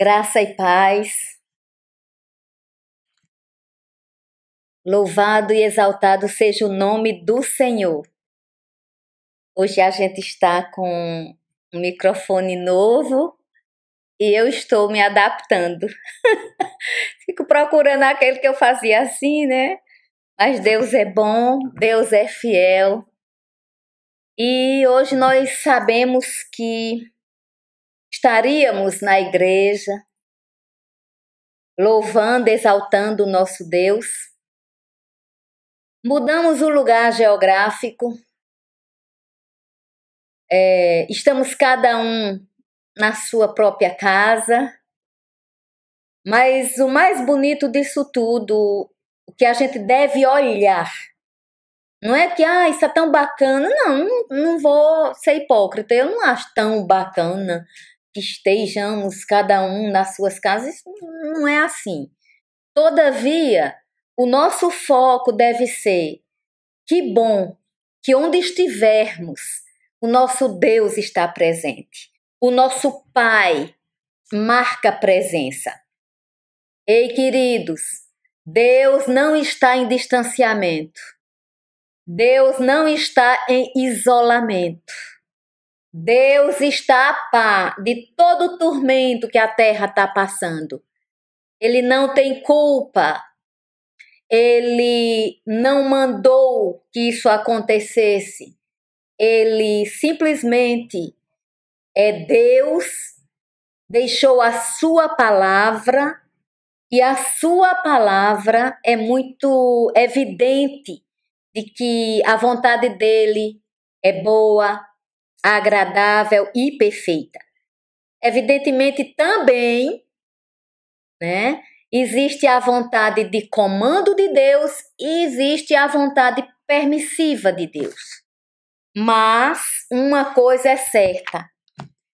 Graça e paz. Louvado e exaltado seja o nome do Senhor. Hoje a gente está com um microfone novo e eu estou me adaptando. Fico procurando aquele que eu fazia assim, né? Mas Deus é bom, Deus é fiel. E hoje nós sabemos que estaríamos na igreja, louvando, exaltando o nosso Deus. Mudamos o lugar geográfico, é, estamos cada um na sua própria casa, mas o mais bonito disso tudo, o que a gente deve olhar, não é que, ah, isso é tão bacana. Não, não, não vou ser hipócrita. Eu não acho tão bacana que estejamos cada um nas suas casas, não é assim. Todavia, o nosso foco deve ser: que bom que onde estivermos, o nosso Deus está presente. O nosso Pai marca presença. Ei, queridos, Deus não está em distanciamento. Deus não está em isolamento. Deus está a par de todo o tormento que a terra está passando. Ele não tem culpa. Ele não mandou que isso acontecesse. Ele simplesmente é Deus, deixou a sua palavra e a sua palavra é muito evidente de que a vontade dele é boa, agradável e perfeita. Evidentemente, também, né, existe a vontade de comando de Deus e existe a vontade permissiva de Deus. Mas uma coisa é certa: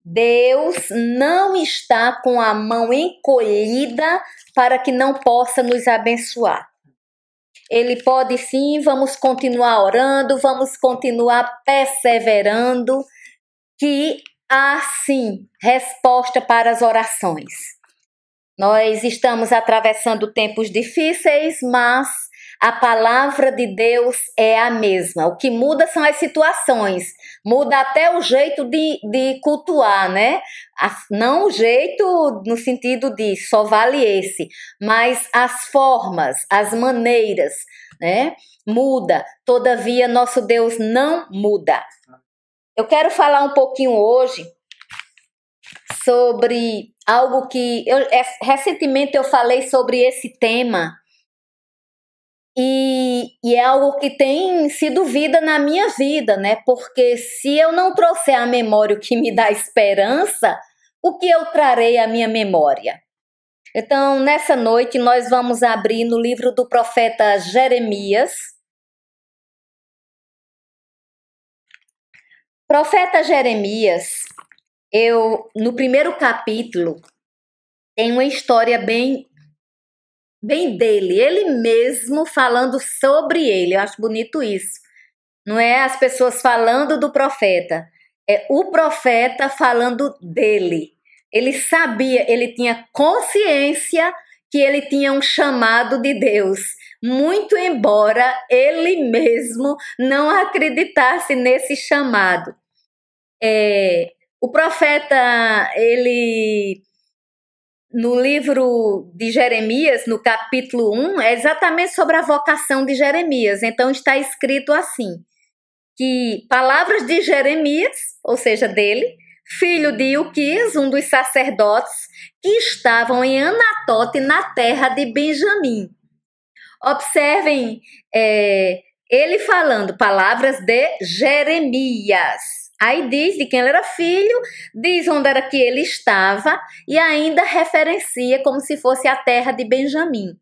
Deus não está com a mão encolhida para que não possa nos abençoar. Ele pode sim, vamos continuar orando, vamos continuar perseverando, que há sim resposta para as orações. Nós estamos atravessando tempos difíceis, mas a palavra de Deus é a mesma. O que muda são as situações, muda até o jeito de, de cultuar, né? Não o jeito no sentido de só vale esse, mas as formas, as maneiras, né? Muda. Todavia, nosso Deus não muda. Eu quero falar um pouquinho hoje sobre algo que eu, é, recentemente eu falei sobre esse tema e, e, é algo que tem sido vida na minha vida, né? Porque se eu não trouxer a memória o que me dá esperança, o que eu trarei à minha memória? Então, nessa noite, nós vamos abrir no livro do profeta Jeremias. Profeta Jeremias, eu no primeiro capítulo tem uma história bem bem dele, ele mesmo falando sobre ele. Eu acho bonito isso. Não é as pessoas falando do profeta, é o profeta falando dele. Ele sabia, ele tinha consciência que ele tinha um chamado de Deus, muito embora ele mesmo não acreditasse nesse chamado. É, o profeta, ele no livro de Jeremias, no capítulo 1, é exatamente sobre a vocação de Jeremias. Então está escrito assim: que palavras de Jeremias, ou seja, dele, filho de Ilquias, um dos sacerdotes que estavam em Anatote, na terra de Benjamim. Observem é, ele falando palavras de Jeremias. Aí diz de quem ele era filho, diz onde era que ele estava e ainda referencia como se fosse a terra de Benjamim.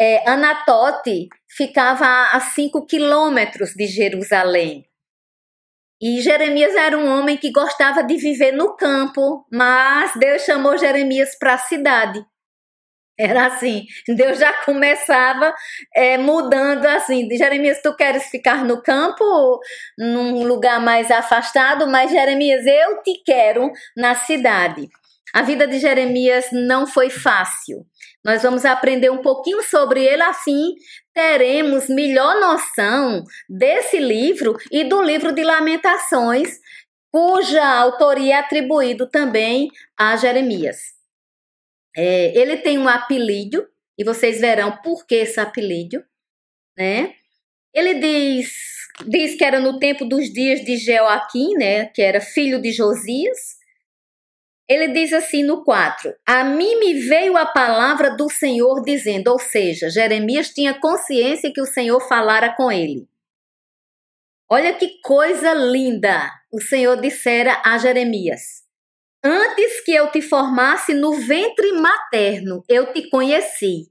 É, Anatote ficava a 5 quilômetros de Jerusalém. E Jeremias era um homem que gostava de viver no campo, mas Deus chamou Jeremias para a cidade. Era assim, Deus já começava é, mudando assim. Jeremias, tu queres ficar no campo, num lugar mais afastado, mas Jeremias, eu te quero na cidade. A vida de Jeremias não foi fácil. Nós vamos aprender um pouquinho sobre ele, assim teremos melhor noção desse livro e do livro de Lamentações, cuja autoria é atribuído também a Jeremias. É, ele tem um apelido, e vocês verão por que esse apelido, né? Ele diz, diz que era no tempo dos dias de Joaquim, né, que era filho de Josias, ele diz assim no 4: A mim me veio a palavra do Senhor dizendo, ou seja, Jeremias tinha consciência que o Senhor falara com ele. Olha que coisa linda o Senhor dissera a Jeremias. Antes que eu te formasse no ventre materno, eu te conheci.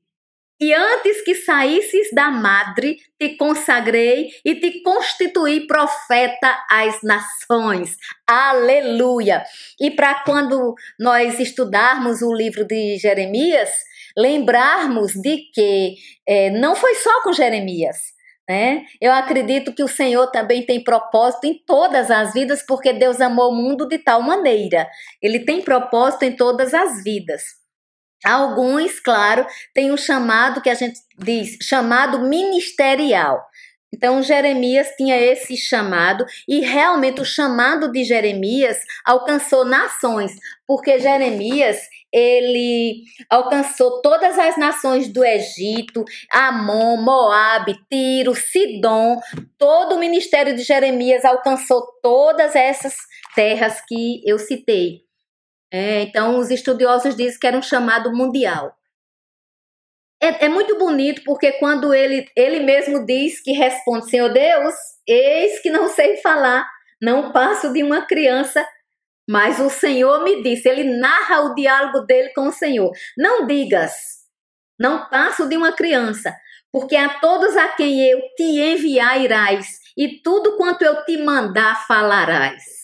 E antes que saísses da madre, te consagrei e te constituí profeta às nações. Aleluia! E para quando nós estudarmos o livro de Jeremias, lembrarmos de que é, não foi só com Jeremias. Né? Eu acredito que o Senhor também tem propósito em todas as vidas, porque Deus amou o mundo de tal maneira. Ele tem propósito em todas as vidas. Alguns, claro, têm um chamado que a gente diz chamado ministerial. Então, Jeremias tinha esse chamado, e realmente o chamado de Jeremias alcançou nações, porque Jeremias ele alcançou todas as nações do Egito, Amon, Moabe, Tiro, Sidom, todo o ministério de Jeremias alcançou todas essas terras que eu citei. É, então, os estudiosos dizem que era um chamado mundial. É, é, muito bonito porque quando ele, ele mesmo diz que responde, Senhor Deus, eis que não sei falar, não passo de uma criança, mas o Senhor me disse, ele narra o diálogo dele com o Senhor. Não digas, não passo de uma criança, porque a todos a quem eu te enviar irás, e tudo quanto eu te mandar falarás.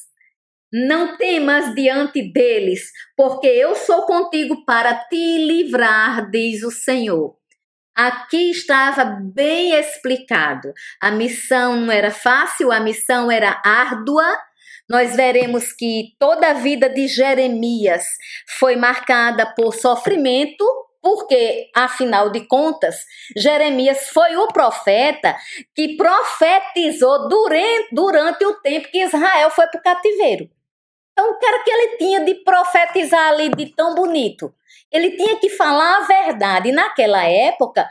Não temas diante deles, porque eu sou contigo para te livrar, diz o Senhor. Aqui estava bem explicado. A missão não era fácil, a missão era árdua. Nós veremos que toda a vida de Jeremias foi marcada por sofrimento, porque, afinal de contas, Jeremias foi o profeta que profetizou durante, durante o tempo que Israel foi para o cativeiro. Então, o era que ele tinha de profetizar ali de tão bonito? Ele tinha que falar a verdade. E naquela época,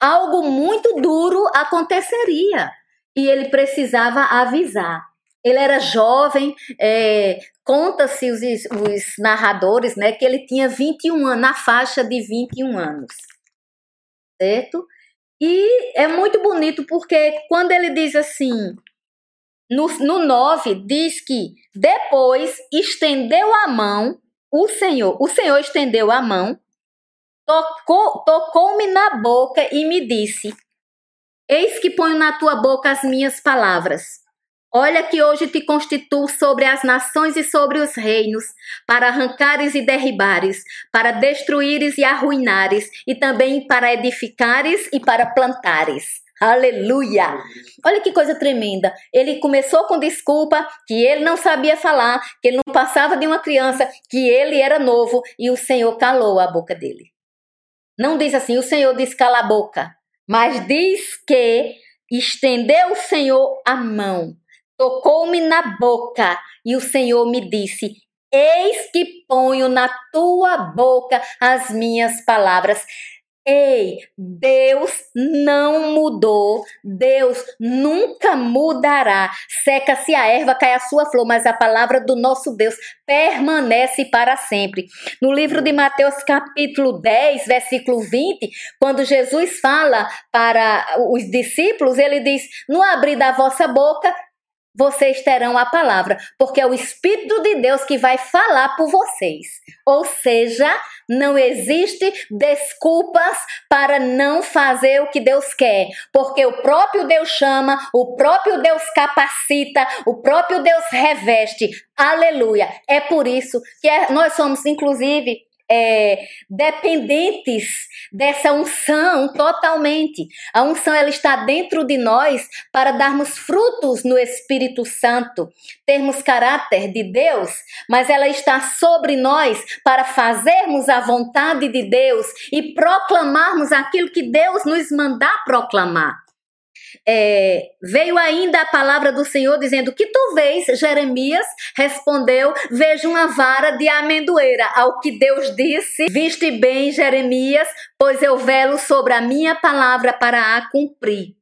algo muito duro aconteceria. E ele precisava avisar. Ele era jovem, é, conta-se os, os narradores, né, que ele tinha 21 anos, na faixa de 21 anos. Certo? E é muito bonito porque quando ele diz assim, no, no 9 diz que depois estendeu a mão, o Senhor, o Senhor estendeu a mão, tocou, tocou-me na boca e me disse: Eis que ponho na tua boca as minhas palavras. Olha que hoje te constituo sobre as nações e sobre os reinos, para arrancares e derribares, para destruíres e arruinares, e também para edificares e para plantares. Aleluia! Olha que coisa tremenda. Ele começou com desculpa que ele não sabia falar, que ele não passava de uma criança, que ele era novo e o Senhor calou a boca dele. Não diz assim, o Senhor diz cala a boca, mas diz que estendeu o Senhor a mão, tocou-me na boca e o Senhor me disse: Eis que ponho na tua boca as minhas palavras. Ei, Deus não mudou, Deus nunca mudará. Seca-se a erva, cai a sua flor, mas a palavra do nosso Deus permanece para sempre. No livro de Mateus, capítulo 10, versículo 20, quando Jesus fala para os discípulos, ele diz: No abrir da vossa boca vocês terão a palavra, porque é o Espírito de Deus que vai falar por vocês. Ou seja, não existe desculpas para não fazer o que Deus quer, porque o próprio Deus chama, o próprio Deus capacita, o próprio Deus reveste. Aleluia! É por isso que é, nós somos, inclusive, é, dependentes dessa unção totalmente. A unção ela está dentro de nós para darmos frutos no Espírito Santo, termos caráter de Deus, mas ela está sobre nós para fazermos a vontade de Deus e proclamarmos aquilo que Deus nos mandar proclamar é, veio ainda a palavra do Senhor dizendo: Que tu vês? Jeremias respondeu: Vejo uma vara de amendoeira. Ao que Deus disse: Viste bem, Jeremias, pois eu velo sobre a minha palavra para a cumprir.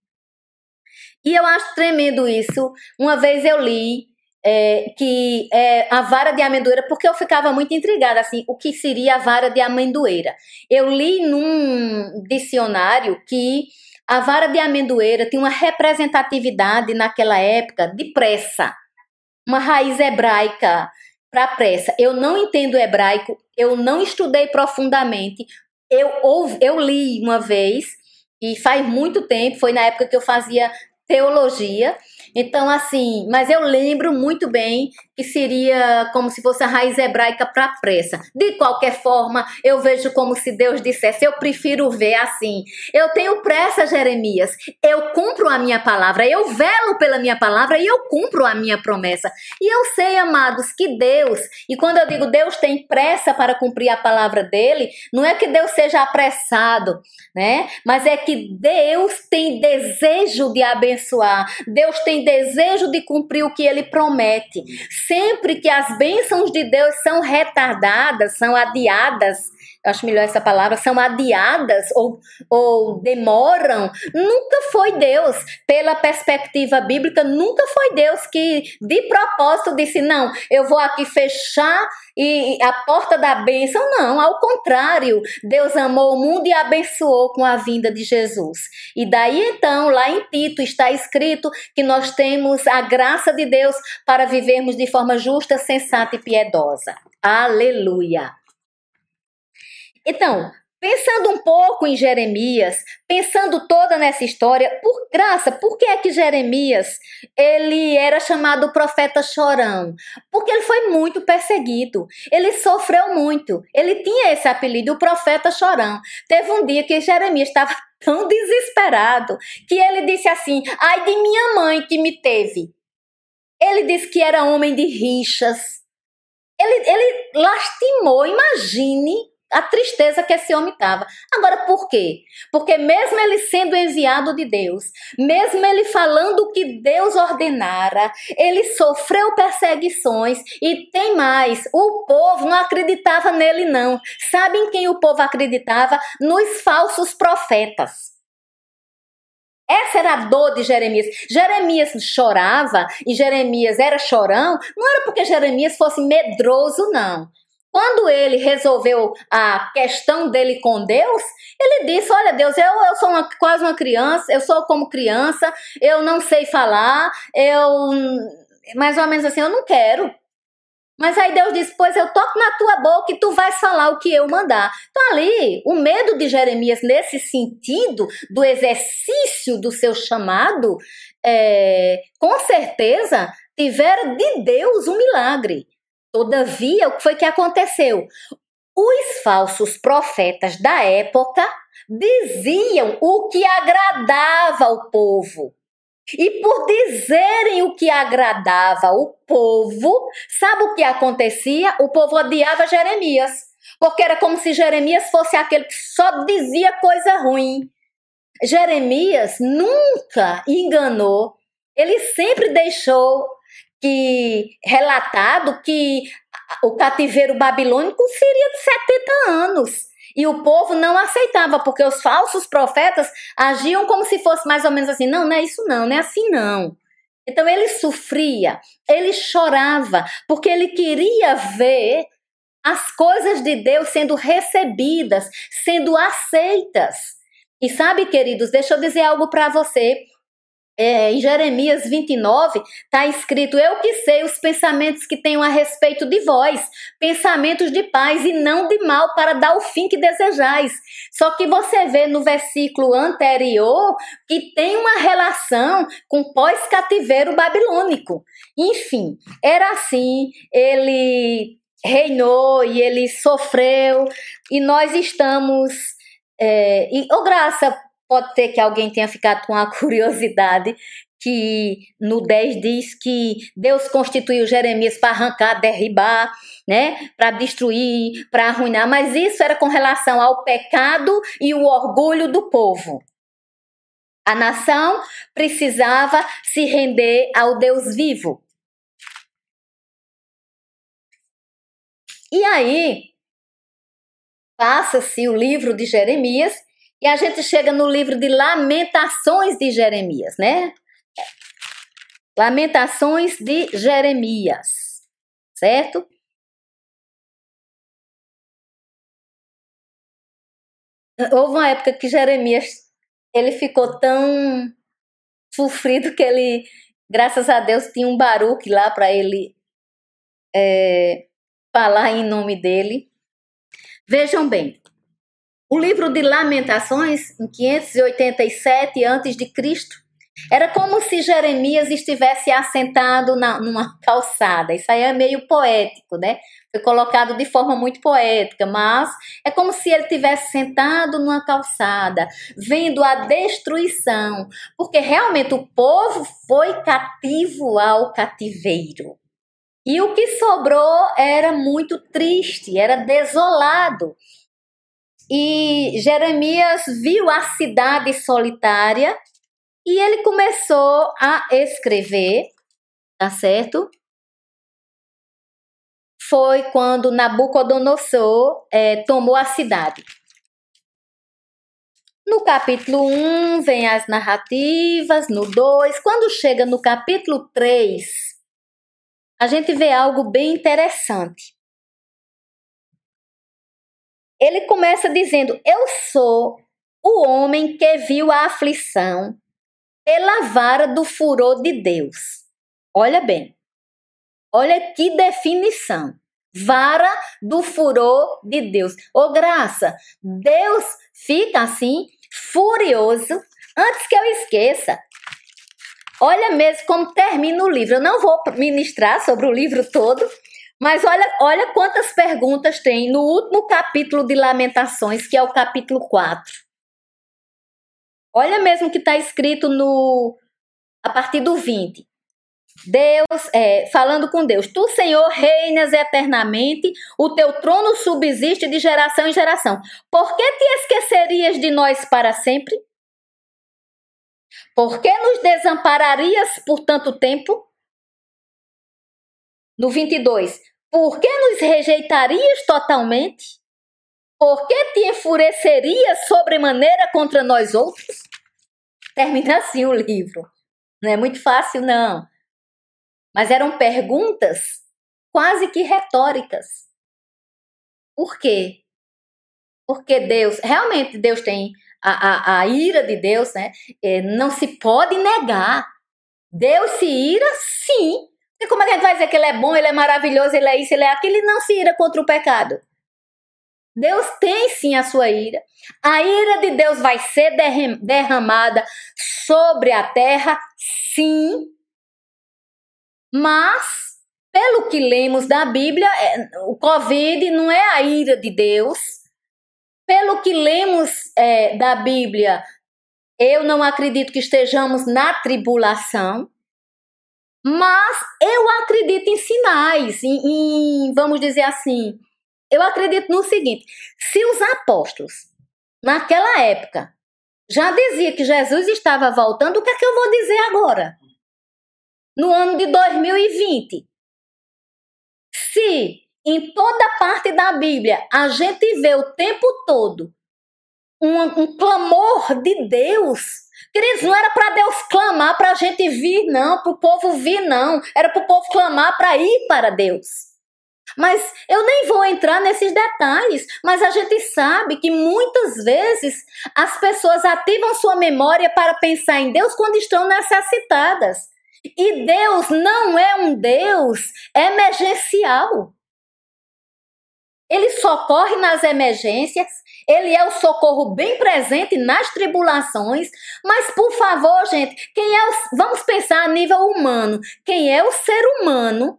E eu acho tremendo isso. Uma vez eu li é, que é a vara de amendoeira, porque eu ficava muito intrigada, assim, o que seria a vara de amendoeira. Eu li num dicionário que a vara de amendoeira tinha uma representatividade naquela época de pressa, uma raiz hebraica para pressa. Eu não entendo hebraico, eu não estudei profundamente. Eu, eu li uma vez, e faz muito tempo, foi na época que eu fazia teologia, então, assim, mas eu lembro muito bem que seria como se fosse a raiz hebraica para pressa. De qualquer forma, eu vejo como se Deus dissesse: eu prefiro ver assim. Eu tenho pressa, Jeremias. Eu cumpro a minha palavra, eu velo pela minha palavra e eu cumpro a minha promessa. E eu sei, amados, que Deus, e quando eu digo Deus tem pressa para cumprir a palavra dele, não é que Deus seja apressado, né? Mas é que Deus tem desejo de abençoar. Deus tem desejo de cumprir o que ele promete. Sempre que as bênçãos de Deus são retardadas, são adiadas, acho melhor essa palavra, são adiadas ou, ou demoram, nunca foi Deus, pela perspectiva bíblica, nunca foi Deus que de propósito disse: não, eu vou aqui fechar e a porta da bênção. Não, ao contrário, Deus amou o mundo e abençoou com a vinda de Jesus. E daí então, lá em Tito está escrito que nós temos a graça de Deus para vivermos de forma justa, sensata e piedosa. Aleluia. Então, Pensando um pouco em Jeremias, pensando toda nessa história, por graça, por que é que Jeremias ele era chamado profeta chorão? Porque ele foi muito perseguido, ele sofreu muito, ele tinha esse apelido, o profeta chorão. Teve um dia que Jeremias estava tão desesperado que ele disse assim: ai de minha mãe que me teve. Ele disse que era homem de rixas. Ele, ele lastimou, imagine a tristeza que esse homem estava. Agora, por quê? Porque mesmo ele sendo enviado de Deus, mesmo ele falando o que Deus ordenara, ele sofreu perseguições e tem mais, o povo não acreditava nele não. Sabem quem o povo acreditava? Nos falsos profetas. Essa era a dor de Jeremias. Jeremias chorava e Jeremias era chorão, não era porque Jeremias fosse medroso, não. Quando ele resolveu a questão dele com Deus, ele disse: Olha, Deus, eu, eu sou uma, quase uma criança, eu sou como criança, eu não sei falar, eu. Mais ou menos assim, eu não quero. Mas aí Deus disse: Pois eu toco na tua boca e tu vais falar o que eu mandar. Então, ali, o medo de Jeremias, nesse sentido do exercício do seu chamado, é, com certeza tivera de Deus um milagre. Todavia, o que foi que aconteceu? Os falsos profetas da época diziam o que agradava ao povo. E por dizerem o que agradava ao povo, sabe o que acontecia? O povo odiava Jeremias, porque era como se Jeremias fosse aquele que só dizia coisa ruim. Jeremias nunca enganou, ele sempre deixou que relatado que o cativeiro babilônico seria de 70 anos. E o povo não aceitava, porque os falsos profetas agiam como se fosse mais ou menos assim: não, não é isso não, não é assim não. Então ele sofria, ele chorava, porque ele queria ver as coisas de Deus sendo recebidas, sendo aceitas. E sabe, queridos, deixa eu dizer algo para você é, em Jeremias 29, está escrito: Eu que sei os pensamentos que tenho a respeito de vós, pensamentos de paz e não de mal, para dar o fim que desejais. Só que você vê no versículo anterior que tem uma relação com pós-cativeiro babilônico. Enfim, era assim, ele reinou e ele sofreu, e nós estamos. É, e, ô, oh, Graça, pode ter que alguém tenha ficado com a curiosidade que no 10 diz que Deus constituiu Jeremias para arrancar, derribar, né, para destruir, para arruinar, mas isso era com relação ao pecado e o orgulho do povo. A nação precisava se render ao Deus vivo. E aí, passa-se o livro de Jeremias e a gente chega no livro de Lamentações de Jeremias, né? Lamentações de Jeremias, certo? Houve uma época que Jeremias ele ficou tão sofrido que ele, graças a Deus, tinha um baruque lá para ele é, falar em nome dele. Vejam bem, o livro de Lamentações, em 587 a.C., era como se Jeremias estivesse assentado na, numa calçada. Isso aí é meio poético, né? Foi colocado de forma muito poética, mas é como se ele tivesse sentado numa calçada, vendo a destruição, porque realmente o povo foi cativo ao cativeiro. E o que sobrou era muito triste, era desolado. E Jeremias viu a cidade solitária e ele começou a escrever, tá certo? Foi quando Nabucodonosor é, tomou a cidade. No capítulo 1 vem as narrativas, no 2, quando chega no capítulo 3, a gente vê algo bem interessante. Ele começa dizendo: Eu sou o homem que viu a aflição pela vara do furor de Deus. Olha bem, olha que definição. Vara do furor de Deus. Ô graça, Deus fica assim, furioso, antes que eu esqueça. Olha mesmo como termina o livro. Eu não vou ministrar sobre o livro todo, mas olha, olha quantas perguntas tem no último capítulo de Lamentações, que é o capítulo 4. Olha mesmo que está escrito no a partir do 20. Deus, é, falando com Deus, tu, Senhor, reinas eternamente, o teu trono subsiste de geração em geração. Por que te esquecerias de nós para sempre? Por que nos desampararias por tanto tempo? No 22, por que nos rejeitarias totalmente? Por que te enfureceria sobremaneira contra nós outros? Termina assim o livro. Não é muito fácil, não. Mas eram perguntas quase que retóricas. Por quê? Porque Deus, realmente Deus tem a, a, a ira de Deus, né? É, não se pode negar. Deus se ira, sim. E como é que a gente vai dizer que ele é bom, ele é maravilhoso, ele é isso, ele é aquilo? Ele não se ira contra o pecado. Deus tem sim a sua ira. A ira de Deus vai ser derramada sobre a terra, sim. Mas, pelo que lemos da Bíblia, é, o Covid não é a ira de Deus. Pelo que lemos é, da Bíblia, eu não acredito que estejamos na tribulação. Mas eu acredito em sinais, em, em vamos dizer assim, eu acredito no seguinte: se os apóstolos, naquela época, já dizia que Jesus estava voltando, o que é que eu vou dizer agora? No ano de 2020. Se em toda parte da Bíblia a gente vê o tempo todo um, um clamor de Deus, queridos, não era para Deus clamar para a gente vir, não, para o povo vir, não, era para o povo clamar para ir para Deus. Mas eu nem vou entrar nesses detalhes, mas a gente sabe que muitas vezes as pessoas ativam sua memória para pensar em Deus quando estão necessitadas. E Deus não é um Deus emergencial. Ele socorre nas emergências, ele é o socorro bem presente nas tribulações, mas por favor, gente, quem é o, vamos pensar a nível humano, quem é o ser humano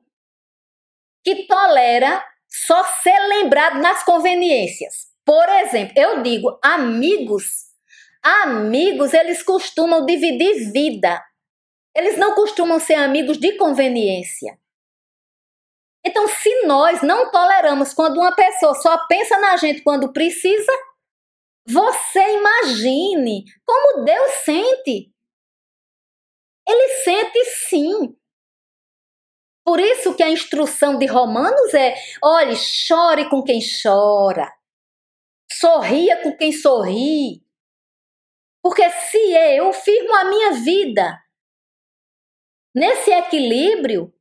que tolera só ser lembrado nas conveniências. Por exemplo, eu digo amigos. Amigos, eles costumam dividir vida. Eles não costumam ser amigos de conveniência. Então, se nós não toleramos quando uma pessoa só pensa na gente quando precisa, você imagine como Deus sente. Ele sente sim. Por isso que a instrução de Romanos é: olhe, chore com quem chora, sorria com quem sorri. Porque se eu firmo a minha vida nesse equilíbrio,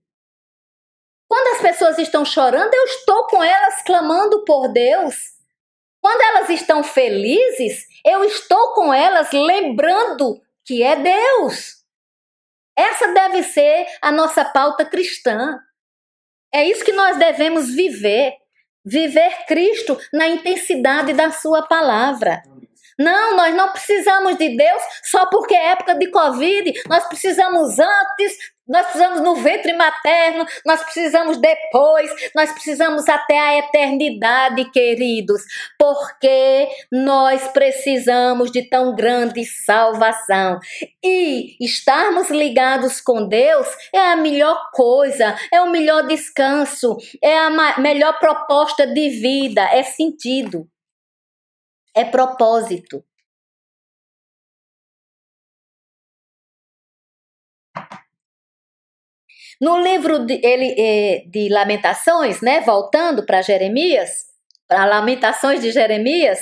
quando as pessoas estão chorando, eu estou com elas clamando por Deus. Quando elas estão felizes, eu estou com elas lembrando que é Deus. Essa deve ser a nossa pauta cristã. É isso que nós devemos viver. Viver Cristo na intensidade da Sua palavra. Não, nós não precisamos de Deus só porque é época de Covid. Nós precisamos antes, nós precisamos no ventre materno, nós precisamos depois, nós precisamos até a eternidade, queridos, porque nós precisamos de tão grande salvação. E estarmos ligados com Deus é a melhor coisa, é o melhor descanso, é a melhor proposta de vida, é sentido é propósito. No livro de, ele, é, de Lamentações, né, voltando para Jeremias, para Lamentações de Jeremias,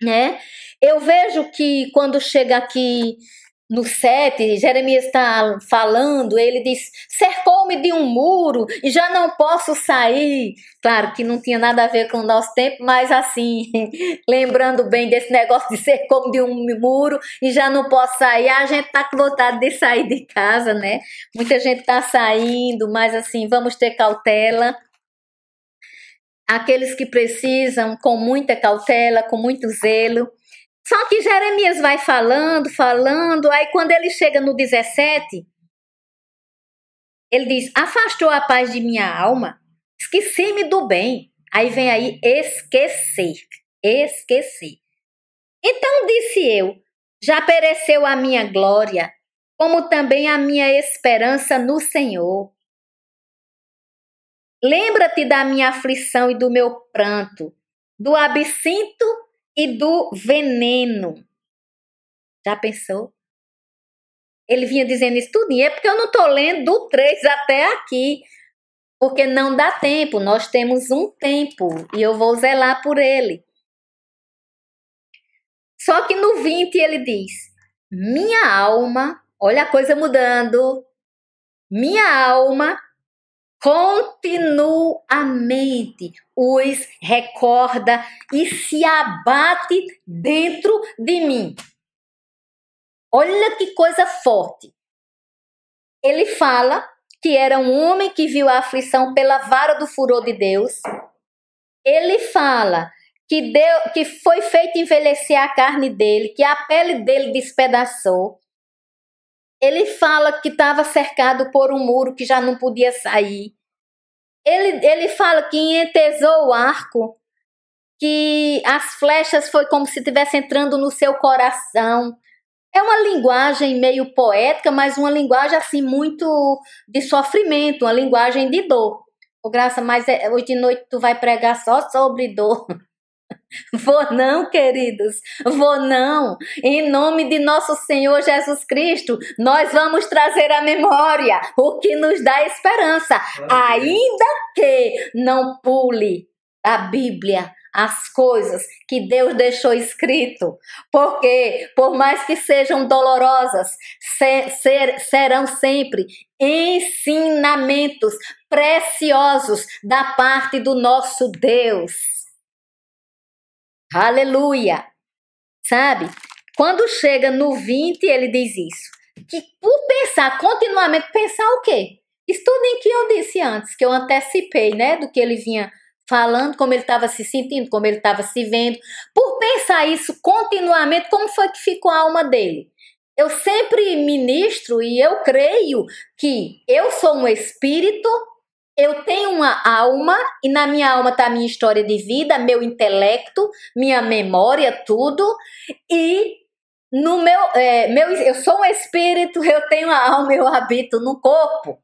né, eu vejo que quando chega aqui no 7, Jeremias está falando, ele diz: cercou-me de um muro e já não posso sair. Claro que não tinha nada a ver com o nosso tempo, mas assim, lembrando bem desse negócio de cercou-me de um muro e já não posso sair, a gente tá com vontade de sair de casa, né? Muita gente tá saindo, mas assim, vamos ter cautela. Aqueles que precisam, com muita cautela, com muito zelo só que Jeremias vai falando, falando, aí quando ele chega no 17, ele diz: Afastou a paz de minha alma, esqueci-me do bem. Aí vem aí esquecer, esquecer. Então disse eu: Já pereceu a minha glória, como também a minha esperança no Senhor. Lembra-te da minha aflição e do meu pranto, do absinto e do veneno. Já pensou? Ele vinha dizendo isso tudo, e é porque eu não estou lendo do 3 até aqui, porque não dá tempo, nós temos um tempo e eu vou zelar por ele. Só que no 20 ele diz: Minha alma, olha a coisa mudando, minha alma continuamente os recorda e se abate dentro de mim. Olha que coisa forte. Ele fala que era um homem que viu a aflição pela vara do furor de Deus. Ele fala que, deu, que foi feito envelhecer a carne dele, que a pele dele despedaçou. Ele fala que estava cercado por um muro que já não podia sair. Ele, ele fala que entesou o arco, que as flechas foi como se estivesse entrando no seu coração. É uma linguagem meio poética, mas uma linguagem assim muito de sofrimento, uma linguagem de dor. O Graça, mas é, hoje de noite tu vai pregar só sobre dor. Vou não, queridos, vou não. Em nome de nosso Senhor Jesus Cristo, nós vamos trazer à memória o que nos dá esperança, ainda que não pule a Bíblia as coisas que Deus deixou escrito, porque por mais que sejam dolorosas, ser, ser, serão sempre ensinamentos preciosos da parte do nosso Deus. Aleluia! Sabe? Quando chega no 20, ele diz isso. Que por pensar continuamente, pensar o quê? Estudem que eu disse antes, que eu antecipei, né? Do que ele vinha falando, como ele estava se sentindo, como ele estava se vendo. Por pensar isso continuamente, como foi que ficou a alma dele? Eu sempre ministro e eu creio que eu sou um espírito, eu tenho uma alma e na minha alma está a minha história de vida, meu intelecto, minha memória, tudo. E no meu, é, meu, eu sou um espírito, eu tenho a alma, eu habito no corpo.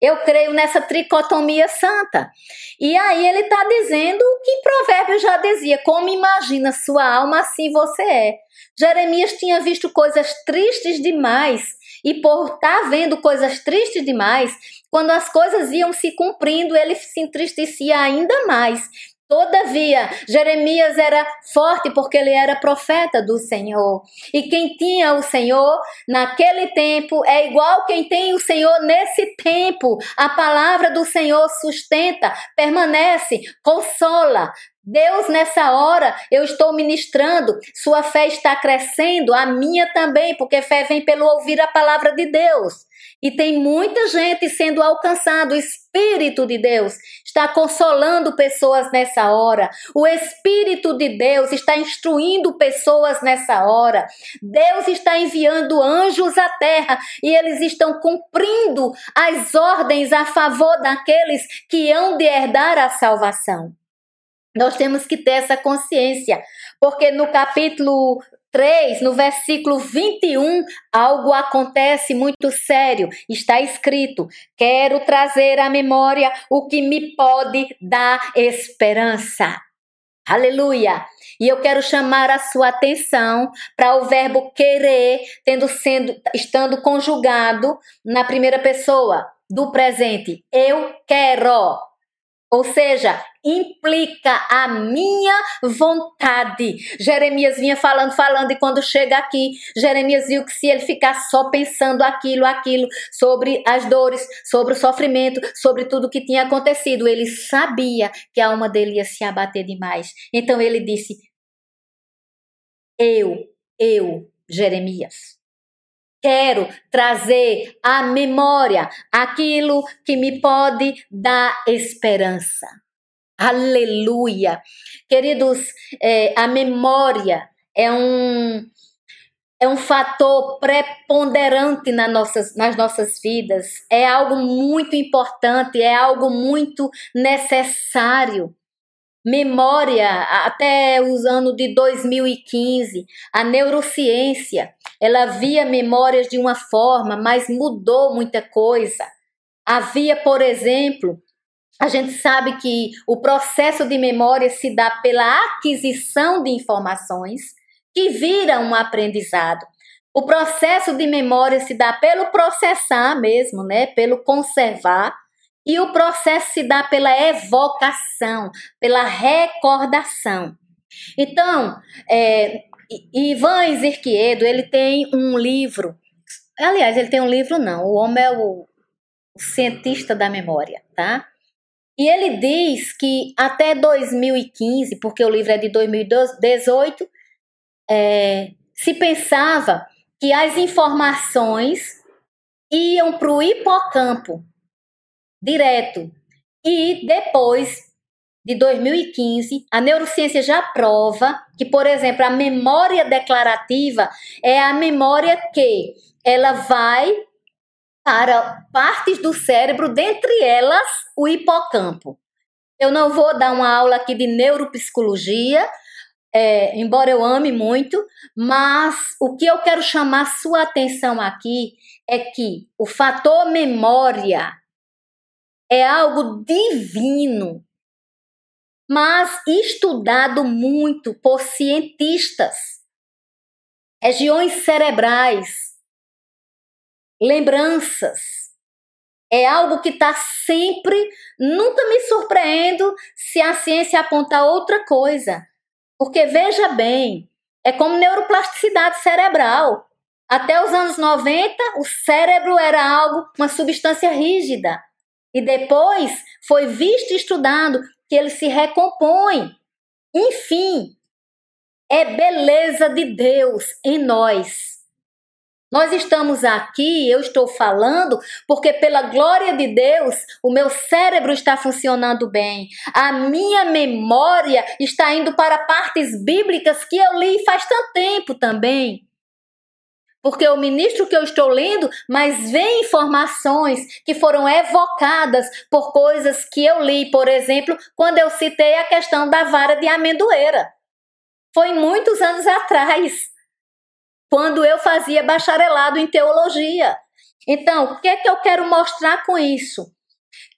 Eu creio nessa tricotomia santa. E aí ele está dizendo o que Provérbio já dizia: como imagina sua alma, assim você é. Jeremias tinha visto coisas tristes demais, e por estar tá vendo coisas tristes demais, quando as coisas iam se cumprindo, ele se entristecia ainda mais. Todavia, Jeremias era forte porque ele era profeta do Senhor. E quem tinha o Senhor naquele tempo é igual quem tem o Senhor nesse tempo. A palavra do Senhor sustenta, permanece, consola. Deus, nessa hora, eu estou ministrando, sua fé está crescendo, a minha também, porque fé vem pelo ouvir a palavra de Deus. E tem muita gente sendo alcançado. O Espírito de Deus está consolando pessoas nessa hora. O Espírito de Deus está instruindo pessoas nessa hora. Deus está enviando anjos à terra e eles estão cumprindo as ordens a favor daqueles que hão de herdar a salvação. Nós temos que ter essa consciência, porque no capítulo 3, no versículo 21, algo acontece muito sério. Está escrito: Quero trazer à memória o que me pode dar esperança. Aleluia! E eu quero chamar a sua atenção para o verbo querer, tendo sendo estando conjugado na primeira pessoa do presente. Eu quero. Ou seja, implica a minha vontade. Jeremias vinha falando, falando, e quando chega aqui, Jeremias viu que se ele ficar só pensando aquilo, aquilo, sobre as dores, sobre o sofrimento, sobre tudo que tinha acontecido, ele sabia que a alma dele ia se abater demais. Então ele disse: Eu, eu, Jeremias, quero trazer à memória aquilo que me pode dar esperança. Aleluia! Queridos, é, a memória é um, é um fator preponderante nas nossas, nas nossas vidas, é algo muito importante, é algo muito necessário memória até os anos de 2015, a neurociência, ela via memórias de uma forma, mas mudou muita coisa. Havia, por exemplo, a gente sabe que o processo de memória se dá pela aquisição de informações que viram um aprendizado. O processo de memória se dá pelo processar mesmo, né? Pelo conservar e o processo se dá pela evocação, pela recordação. Então, é, Ivan Zirquiedo, ele tem um livro, aliás, ele tem um livro não, o homem é o, o cientista da memória, tá? E ele diz que até 2015, porque o livro é de 2018, é, se pensava que as informações iam para o hipocampo, direto. E depois de 2015, a neurociência já prova que, por exemplo, a memória declarativa é a memória que ela vai para partes do cérebro, dentre elas o hipocampo. Eu não vou dar uma aula aqui de neuropsicologia, é, embora eu ame muito, mas o que eu quero chamar sua atenção aqui é que o fator memória é algo divino, mas estudado muito por cientistas. Regiões cerebrais, lembranças, é algo que está sempre. Nunca me surpreendo se a ciência aponta outra coisa. Porque veja bem, é como neuroplasticidade cerebral. Até os anos 90, o cérebro era algo, uma substância rígida. E depois foi visto e estudado que ele se recompõe. Enfim, é beleza de Deus em nós. Nós estamos aqui, eu estou falando, porque pela glória de Deus, o meu cérebro está funcionando bem. A minha memória está indo para partes bíblicas que eu li faz tanto tempo também. Porque eu ministro o que eu estou lendo, mas vem informações que foram evocadas por coisas que eu li, por exemplo, quando eu citei a questão da vara de amendoeira. Foi muitos anos atrás, quando eu fazia bacharelado em teologia. Então, o que é que eu quero mostrar com isso?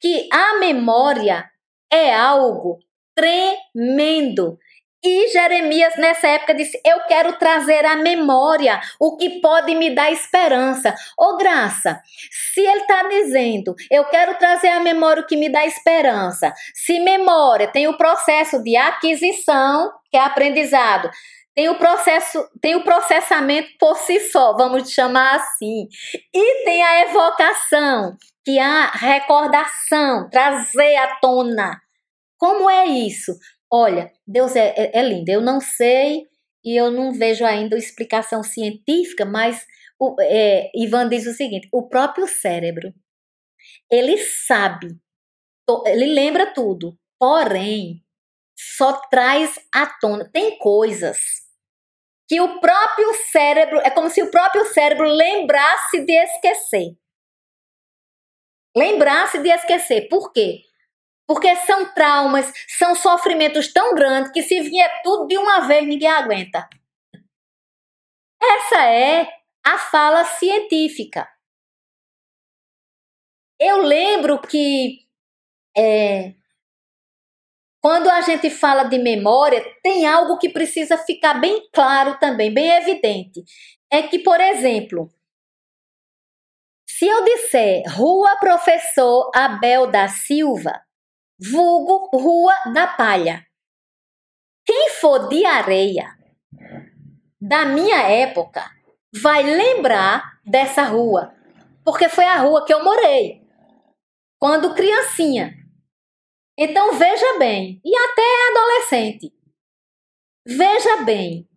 Que a memória é algo tremendo e Jeremias, nessa época, disse: Eu quero trazer à memória o que pode me dar esperança. Ô, graça, se ele está dizendo, eu quero trazer à memória o que me dá esperança, se memória tem o processo de aquisição, que é aprendizado, tem o processo, tem o processamento por si só, vamos chamar assim, e tem a evocação, que é a recordação, trazer à tona. Como é isso? Olha, Deus é, é, é lindo. Eu não sei e eu não vejo ainda explicação científica, mas o, é, Ivan diz o seguinte: o próprio cérebro ele sabe, ele lembra tudo, porém só traz à tona. Tem coisas que o próprio cérebro é como se o próprio cérebro lembrasse de esquecer. Lembrasse de esquecer. Por quê? Porque são traumas, são sofrimentos tão grandes que se vier tudo de uma vez, ninguém aguenta. Essa é a fala científica. Eu lembro que é, quando a gente fala de memória, tem algo que precisa ficar bem claro também, bem evidente. É que, por exemplo, se eu disser Rua Professor Abel da Silva, vulgo Rua da Palha. Quem for de areia da minha época vai lembrar dessa rua, porque foi a rua que eu morei quando criancinha. Então veja bem, e até adolescente. Veja bem.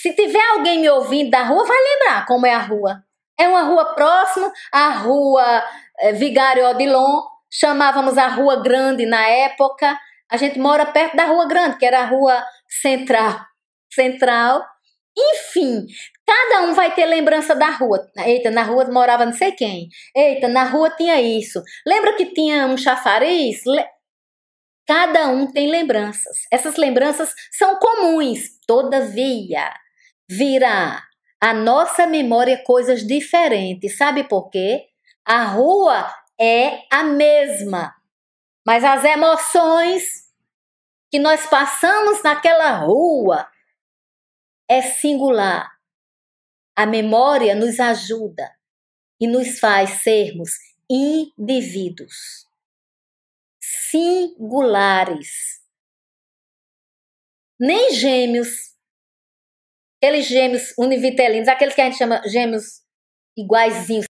Se tiver alguém me ouvindo da rua, vai lembrar como é a rua. É uma rua próxima à rua é, Vigário Odilon, chamávamos a Rua Grande na época. A gente mora perto da Rua Grande, que era a Rua Central. Central. Enfim, cada um vai ter lembrança da rua. Eita, na rua morava não sei quem. Eita, na rua tinha isso. Lembra que tinha um chafariz? Le... Cada um tem lembranças. Essas lembranças são comuns. Todavia, virá a nossa memória coisas diferentes. Sabe por quê? A rua é a mesma, mas as emoções que nós passamos naquela rua é singular. A memória nos ajuda e nos faz sermos indivíduos singulares. Nem gêmeos, aqueles gêmeos univitelinos, aqueles que a gente chama gêmeos iguaizinhos,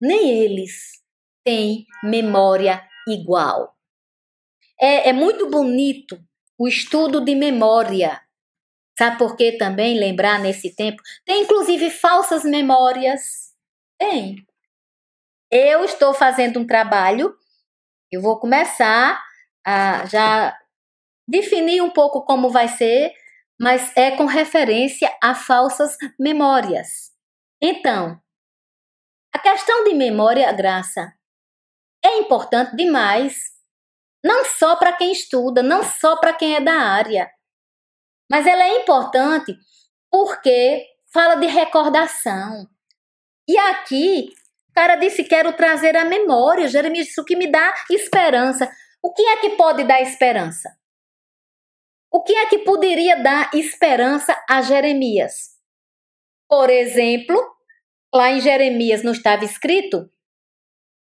nem eles tem memória igual. É, é muito bonito o estudo de memória. Sabe por que também lembrar nesse tempo? Tem inclusive falsas memórias. Tem. Eu estou fazendo um trabalho, eu vou começar a já definir um pouco como vai ser, mas é com referência a falsas memórias. Então, a questão de memória, Graça, é importante demais. Não só para quem estuda, não só para quem é da área. Mas ela é importante porque fala de recordação. E aqui, o cara disse: Quero trazer a memória. Jeremias disse: O que me dá esperança. O que é que pode dar esperança? O que é que poderia dar esperança a Jeremias? Por exemplo, lá em Jeremias não estava escrito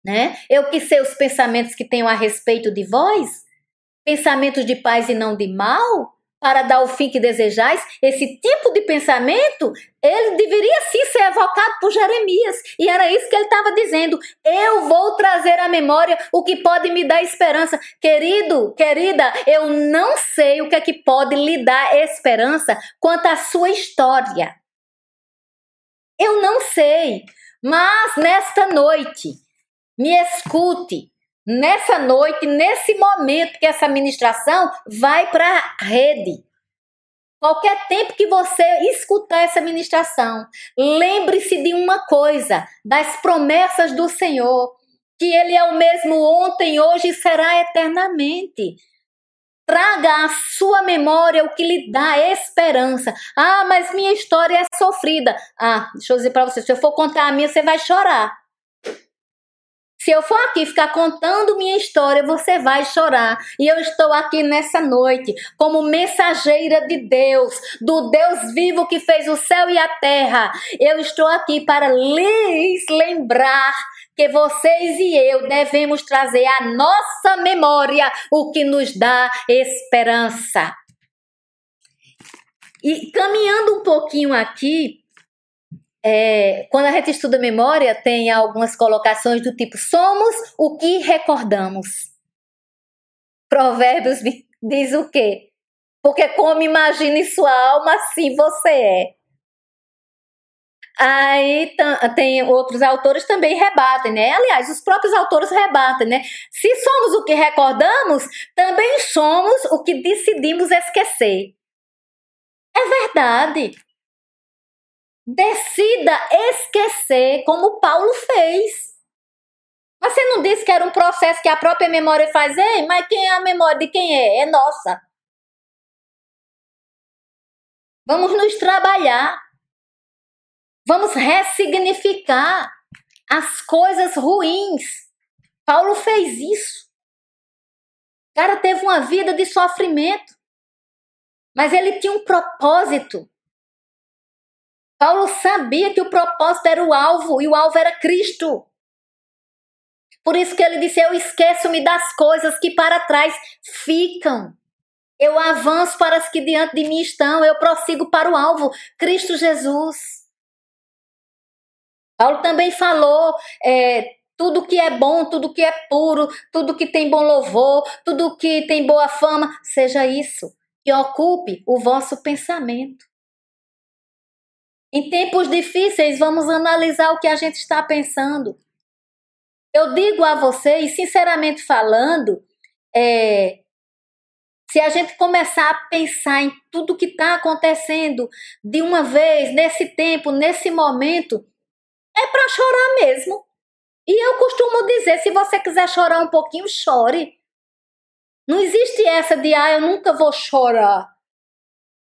né? Eu que sei os pensamentos que tenho a respeito de vós, pensamentos de paz e não de mal, para dar o fim que desejais, esse tipo de pensamento, ele deveria sim ser evocado por Jeremias. E era isso que ele estava dizendo. Eu vou trazer à memória o que pode me dar esperança. Querido, querida, eu não sei o que é que pode lhe dar esperança quanto à sua história. Eu não sei. Mas nesta noite, me escute. Nessa noite, nesse momento que essa ministração vai para a rede. Qualquer tempo que você escutar essa ministração, lembre-se de uma coisa, das promessas do Senhor, que Ele é o mesmo ontem, hoje e será eternamente. Traga à sua memória o que lhe dá esperança. Ah, mas minha história é sofrida. Ah, deixa eu dizer para você, se eu for contar a minha, você vai chorar. Se eu for aqui ficar contando minha história, você vai chorar. E eu estou aqui nessa noite como mensageira de Deus, do Deus vivo que fez o céu e a terra. Eu estou aqui para lhes lembrar que vocês e eu devemos trazer à nossa memória o que nos dá esperança. E caminhando um pouquinho aqui, é, quando a gente estuda memória, tem algumas colocações do tipo: somos o que recordamos. Provérbios diz o quê? Porque como imagina em sua alma, assim você é. Aí tem outros autores também rebatem, né? Aliás, os próprios autores rebatem, né? Se somos o que recordamos, também somos o que decidimos esquecer. É verdade. Decida esquecer, como Paulo fez. Você não disse que era um processo que a própria memória faz? Ei, mas quem é a memória de quem é? É nossa. Vamos nos trabalhar. Vamos ressignificar as coisas ruins. Paulo fez isso. O cara teve uma vida de sofrimento. Mas ele tinha um propósito. Paulo sabia que o propósito era o alvo e o alvo era Cristo. Por isso que ele disse: Eu esqueço-me das coisas que para trás ficam. Eu avanço para as que diante de mim estão. Eu prossigo para o alvo, Cristo Jesus. Paulo também falou: é, tudo que é bom, tudo que é puro, tudo que tem bom louvor, tudo que tem boa fama, seja isso, que ocupe o vosso pensamento. Em tempos difíceis, vamos analisar o que a gente está pensando. Eu digo a vocês, sinceramente falando, é, se a gente começar a pensar em tudo que está acontecendo de uma vez, nesse tempo, nesse momento, é para chorar mesmo. E eu costumo dizer: se você quiser chorar um pouquinho, chore. Não existe essa de, ah, eu nunca vou chorar.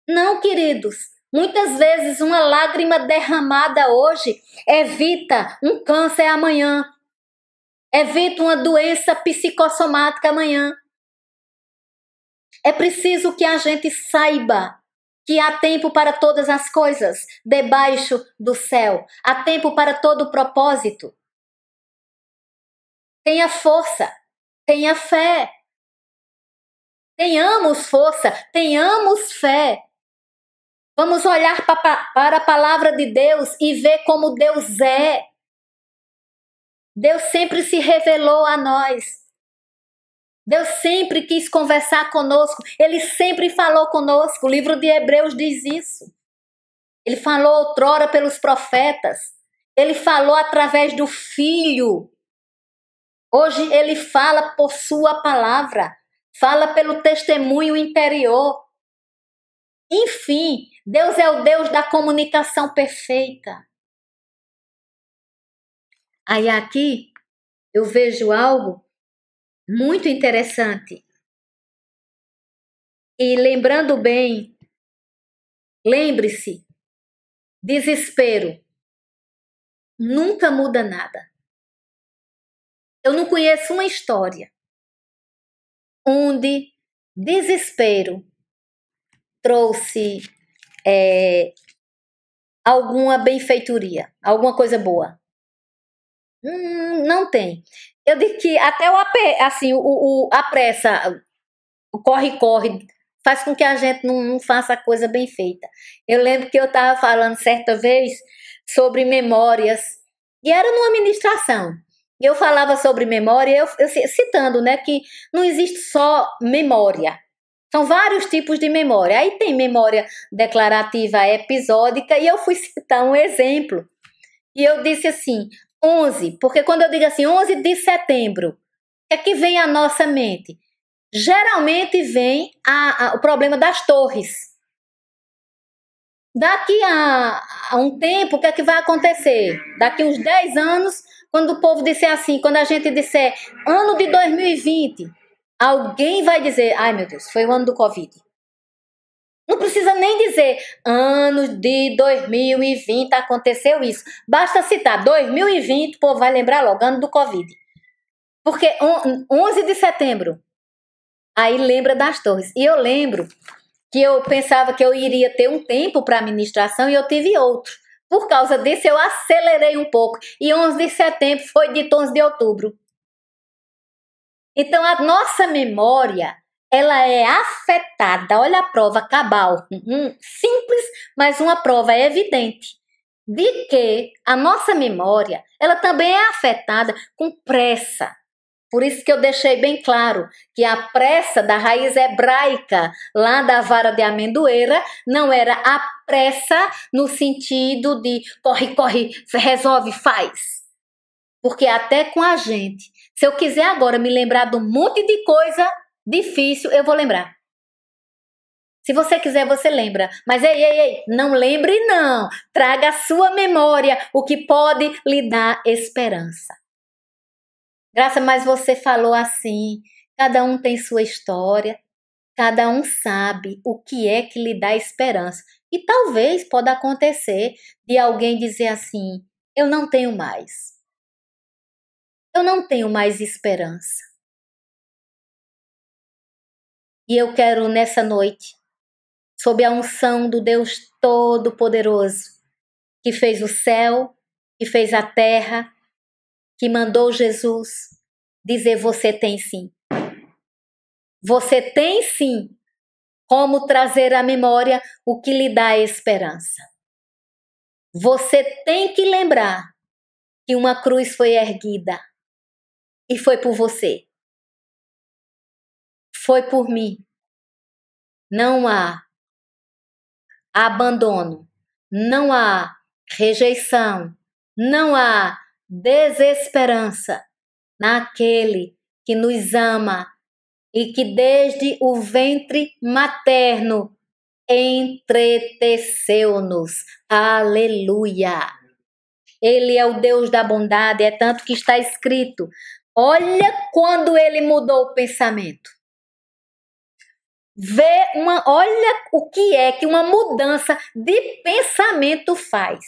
Não, queridos. Muitas vezes uma lágrima derramada hoje evita um câncer amanhã, evita uma doença psicossomática amanhã. É preciso que a gente saiba que há tempo para todas as coisas debaixo do céu, há tempo para todo o propósito. Tenha força, tenha fé. Tenhamos força, tenhamos fé. Vamos olhar para a palavra de Deus e ver como Deus é. Deus sempre se revelou a nós. Deus sempre quis conversar conosco. Ele sempre falou conosco. O livro de Hebreus diz isso. Ele falou outrora pelos profetas. Ele falou através do Filho. Hoje ele fala por sua palavra. Fala pelo testemunho interior. Enfim, Deus é o Deus da comunicação perfeita. Aí aqui eu vejo algo muito interessante. E lembrando bem, lembre-se, desespero nunca muda nada. Eu não conheço uma história onde desespero trouxe é, alguma benfeitoria, alguma coisa boa? Hum, não tem. Eu digo que até o assim, o, o a pressa, o corre-corre, faz com que a gente não, não faça a coisa bem feita. Eu lembro que eu estava falando certa vez sobre memórias, e era numa ministração. Eu falava sobre memória, eu, eu citando, né, que não existe só memória. São vários tipos de memória. Aí tem memória declarativa episódica, e eu fui citar um exemplo. E eu disse assim: 11, porque quando eu digo assim, 11 de setembro, o que é que vem à nossa mente? Geralmente vem a, a, o problema das torres. daqui a, a um tempo, o que é que vai acontecer? Daqui uns 10 anos, quando o povo disser assim, quando a gente disser ano de 2020, alguém vai dizer, ai meu Deus, foi o ano do Covid. Não precisa nem dizer ano de 2020 aconteceu isso. Basta citar 2020, o povo vai lembrar logo, ano do Covid. Porque 11 de setembro, aí lembra das torres. E eu lembro que eu pensava que eu iria ter um tempo para administração e eu tive outro. Por causa disso, eu acelerei um pouco. E 11 de setembro foi de 11 de outubro. Então, a nossa memória ela é afetada. Olha a prova cabal, simples, mas uma prova evidente de que a nossa memória, ela também é afetada com pressa. Por isso que eu deixei bem claro que a pressa da raiz hebraica lá da vara de amendoeira não era a pressa no sentido de corre, corre, resolve, faz. Porque até com a gente, se eu quiser agora me lembrar de um monte de coisa, difícil, eu vou lembrar. Se você quiser, você lembra. Mas ei, ei, ei, não lembre não. Traga a sua memória o que pode lhe dar esperança. Graça, mas você falou assim. Cada um tem sua história. Cada um sabe o que é que lhe dá esperança. E talvez pode acontecer de alguém dizer assim: eu não tenho mais. Eu não tenho mais esperança. E eu quero nessa noite, sob a unção do Deus Todo-Poderoso, que fez o céu, que fez a terra, que mandou Jesus, dizer: você tem sim. Você tem sim como trazer à memória o que lhe dá esperança. Você tem que lembrar que uma cruz foi erguida e foi por você foi por mim. Não há abandono, não há rejeição, não há desesperança naquele que nos ama e que desde o ventre materno entreteceu-nos. Aleluia! Ele é o Deus da bondade, é tanto que está escrito. Olha quando ele mudou o pensamento vê uma, olha o que é que uma mudança de pensamento faz.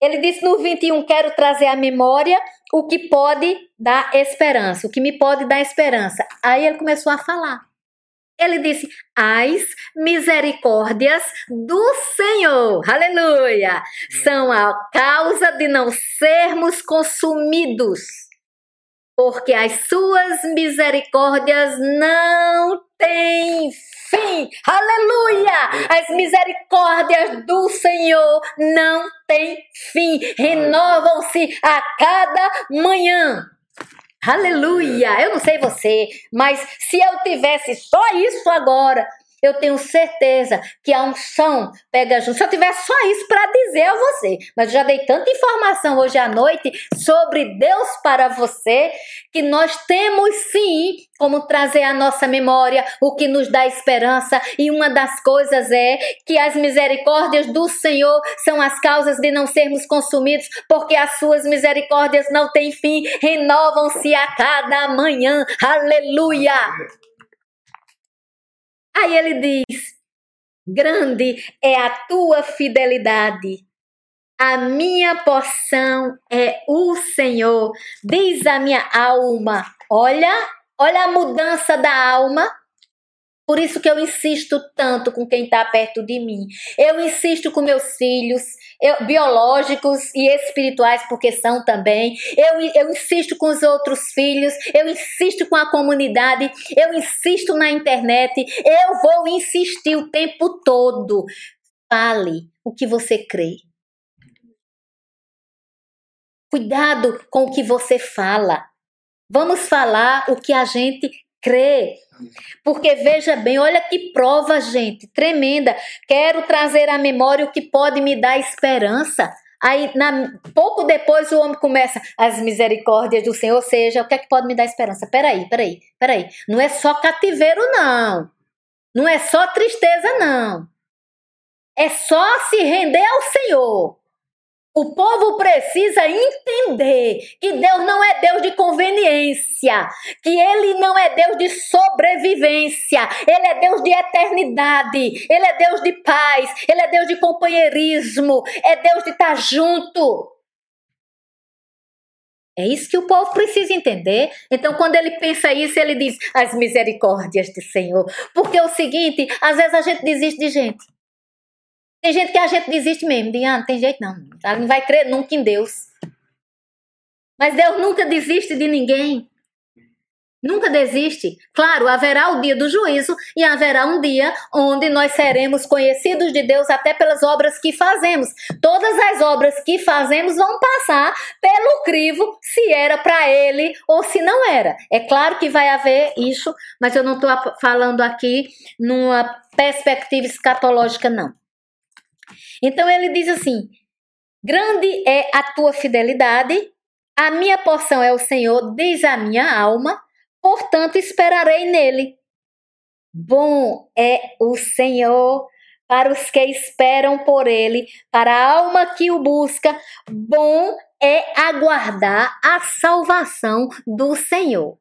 Ele disse no 21, quero trazer à memória o que pode dar esperança, o que me pode dar esperança. Aí ele começou a falar. Ele disse: As misericórdias do Senhor, aleluia, são a causa de não sermos consumidos porque as suas misericórdias não têm fim. Aleluia! As misericórdias do Senhor não têm fim, renovam-se a cada manhã. Aleluia! Eu não sei você, mas se eu tivesse só isso agora, eu tenho certeza que a unção pega junto. Se eu tivesse só isso para dizer a você, mas já dei tanta informação hoje à noite sobre Deus para você, que nós temos sim como trazer à nossa memória o que nos dá esperança, e uma das coisas é que as misericórdias do Senhor são as causas de não sermos consumidos, porque as suas misericórdias não têm fim, renovam-se a cada manhã. Aleluia! Aí ele diz: Grande é a tua fidelidade. A minha porção é o Senhor, diz a minha alma. Olha, olha a mudança da alma por isso que eu insisto tanto com quem está perto de mim. Eu insisto com meus filhos, eu, biológicos e espirituais, porque são também. Eu, eu insisto com os outros filhos, eu insisto com a comunidade, eu insisto na internet. Eu vou insistir o tempo todo. Fale o que você crê. Cuidado com o que você fala. Vamos falar o que a gente crê. Porque veja bem, olha que prova, gente, tremenda. Quero trazer à memória o que pode me dar esperança. Aí, na, pouco depois, o homem começa as misericórdias do Senhor, ou seja, o que é que pode me dar esperança? Peraí, peraí, peraí. Não é só cativeiro, não. Não é só tristeza, não. É só se render ao Senhor. O povo precisa entender que Deus não é Deus de conveniência, que Ele não é Deus de sobrevivência, Ele é Deus de eternidade, Ele é Deus de paz, Ele é Deus de companheirismo, é Deus de estar junto. É isso que o povo precisa entender. Então, quando ele pensa isso, ele diz as misericórdias do Senhor. Porque é o seguinte, às vezes a gente desiste de gente. Tem gente que a gente desiste mesmo, diz, ah, não tem jeito não, ela não vai crer nunca em Deus. Mas Deus nunca desiste de ninguém. Nunca desiste. Claro, haverá o dia do juízo e haverá um dia onde nós seremos conhecidos de Deus até pelas obras que fazemos. Todas as obras que fazemos vão passar pelo crivo se era para ele ou se não era. É claro que vai haver isso, mas eu não estou falando aqui numa perspectiva escatológica, não. Então ele diz assim: Grande é a tua fidelidade, a minha porção é o Senhor, diz a minha alma, portanto esperarei nele. Bom é o Senhor para os que esperam por ele, para a alma que o busca. Bom é aguardar a salvação do Senhor.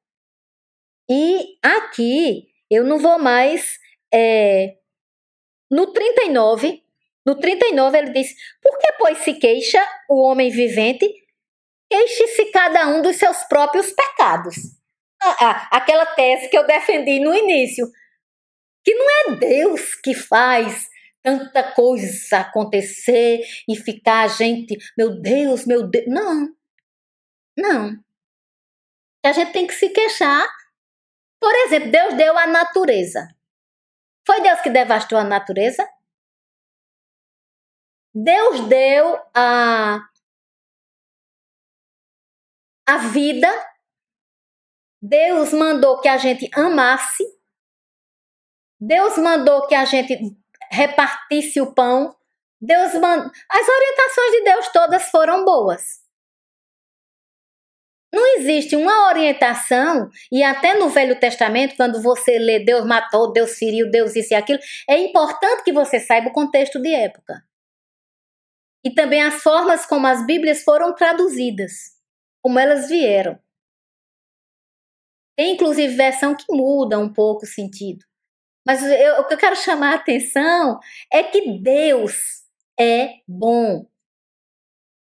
E aqui eu não vou mais. É, no 39, no 39 ele diz: Por que, pois, se queixa o homem vivente? Queixe-se cada um dos seus próprios pecados. Ah, ah, aquela tese que eu defendi no início. Que não é Deus que faz tanta coisa acontecer e ficar a gente, meu Deus, meu Deus. Não. Não. A gente tem que se queixar. Por exemplo, Deus deu a natureza. Foi Deus que devastou a natureza? Deus deu a, a vida, Deus mandou que a gente amasse, Deus mandou que a gente repartisse o pão, Deus mandou. As orientações de Deus todas foram boas. Não existe uma orientação, e até no Velho Testamento, quando você lê Deus matou, Deus feriu, Deus isso e aquilo, é importante que você saiba o contexto de época e também as formas como as Bíblias foram traduzidas, como elas vieram. Tem inclusive versão que muda um pouco o sentido. Mas eu, o que eu quero chamar a atenção é que Deus é bom.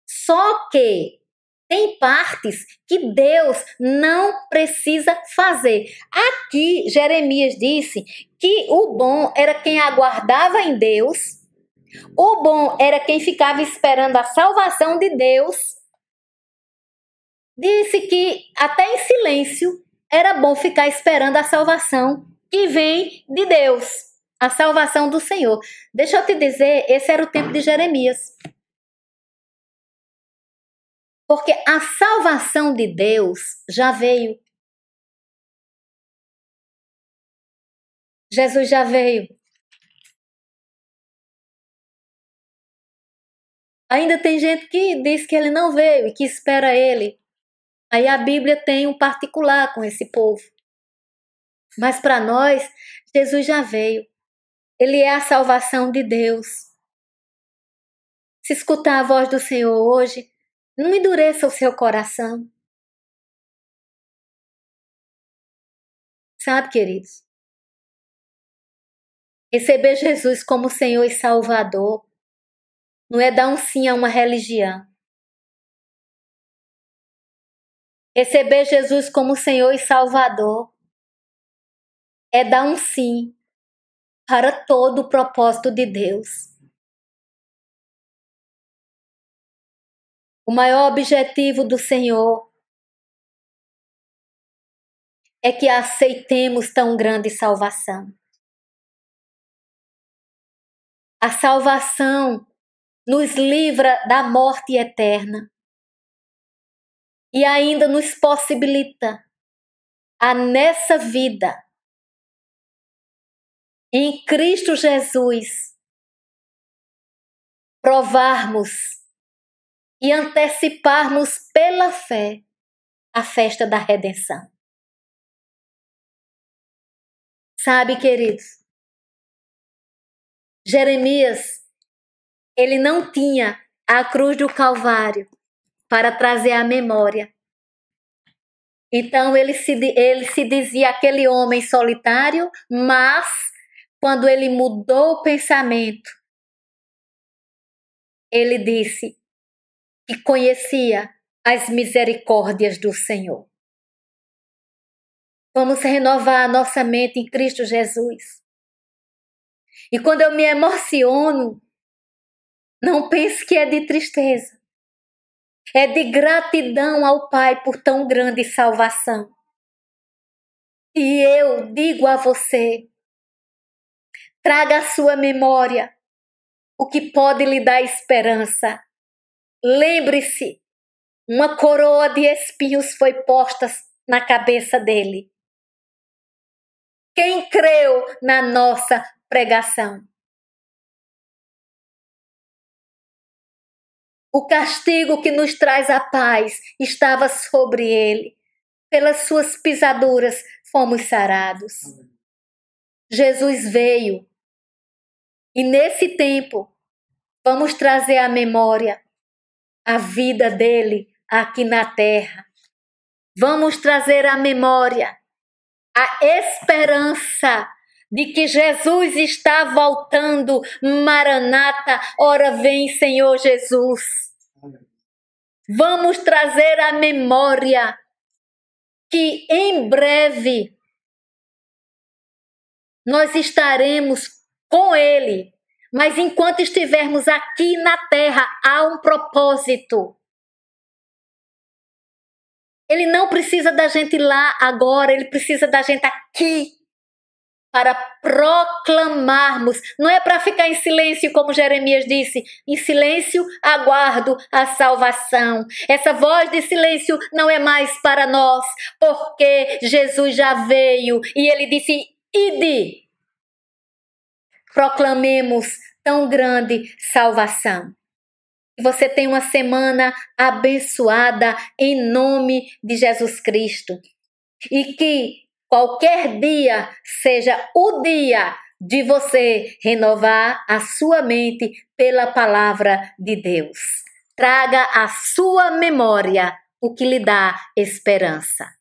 Só que tem partes que Deus não precisa fazer. Aqui, Jeremias disse que o bom era quem aguardava em Deus o bom era quem ficava esperando a salvação de Deus. Disse que até em silêncio era bom ficar esperando a salvação que vem de Deus, a salvação do Senhor. Deixa eu te dizer, esse era o tempo de Jeremias. Porque a salvação de Deus já veio. Jesus já veio. Ainda tem gente que diz que ele não veio e que espera ele. Aí a Bíblia tem um particular com esse povo. Mas para nós, Jesus já veio. Ele é a salvação de Deus. Se escutar a voz do Senhor hoje, não endureça o seu coração. Sabe, queridos? Receber Jesus como Senhor e Salvador não é dar um sim a uma religião. Receber Jesus como Senhor e Salvador é dar um sim para todo o propósito de Deus. O maior objetivo do Senhor é que aceitemos tão grande salvação. A salvação nos livra da morte eterna e ainda nos possibilita a nessa vida em Cristo Jesus provarmos e anteciparmos pela fé a festa da redenção. Sabe, queridos, Jeremias ele não tinha a cruz do Calvário para trazer a memória. Então ele se, ele se dizia aquele homem solitário, mas quando ele mudou o pensamento, ele disse que conhecia as misericórdias do Senhor. Vamos renovar a nossa mente em Cristo Jesus. E quando eu me emociono, não pense que é de tristeza. É de gratidão ao Pai por tão grande salvação. E eu digo a você: traga à sua memória o que pode lhe dar esperança. Lembre-se, uma coroa de espinhos foi posta na cabeça dele. Quem creu na nossa pregação? O castigo que nos traz a paz estava sobre ele. Pelas suas pisaduras fomos sarados. Jesus veio. E nesse tempo, vamos trazer à memória a vida dele aqui na terra. Vamos trazer à memória a esperança de que Jesus está voltando. Maranata, ora vem, Senhor Jesus. Vamos trazer à memória que em breve nós estaremos com Ele. Mas enquanto estivermos aqui na terra, há um propósito. Ele não precisa da gente lá agora, ele precisa da gente aqui para proclamarmos. Não é para ficar em silêncio, como Jeremias disse, em silêncio aguardo a salvação. Essa voz de silêncio não é mais para nós, porque Jesus já veio e ele disse: Ide, proclamemos tão grande salvação. Você tenha uma semana abençoada em nome de Jesus Cristo. E que qualquer dia seja o dia de você renovar a sua mente pela palavra de Deus. Traga à sua memória o que lhe dá esperança.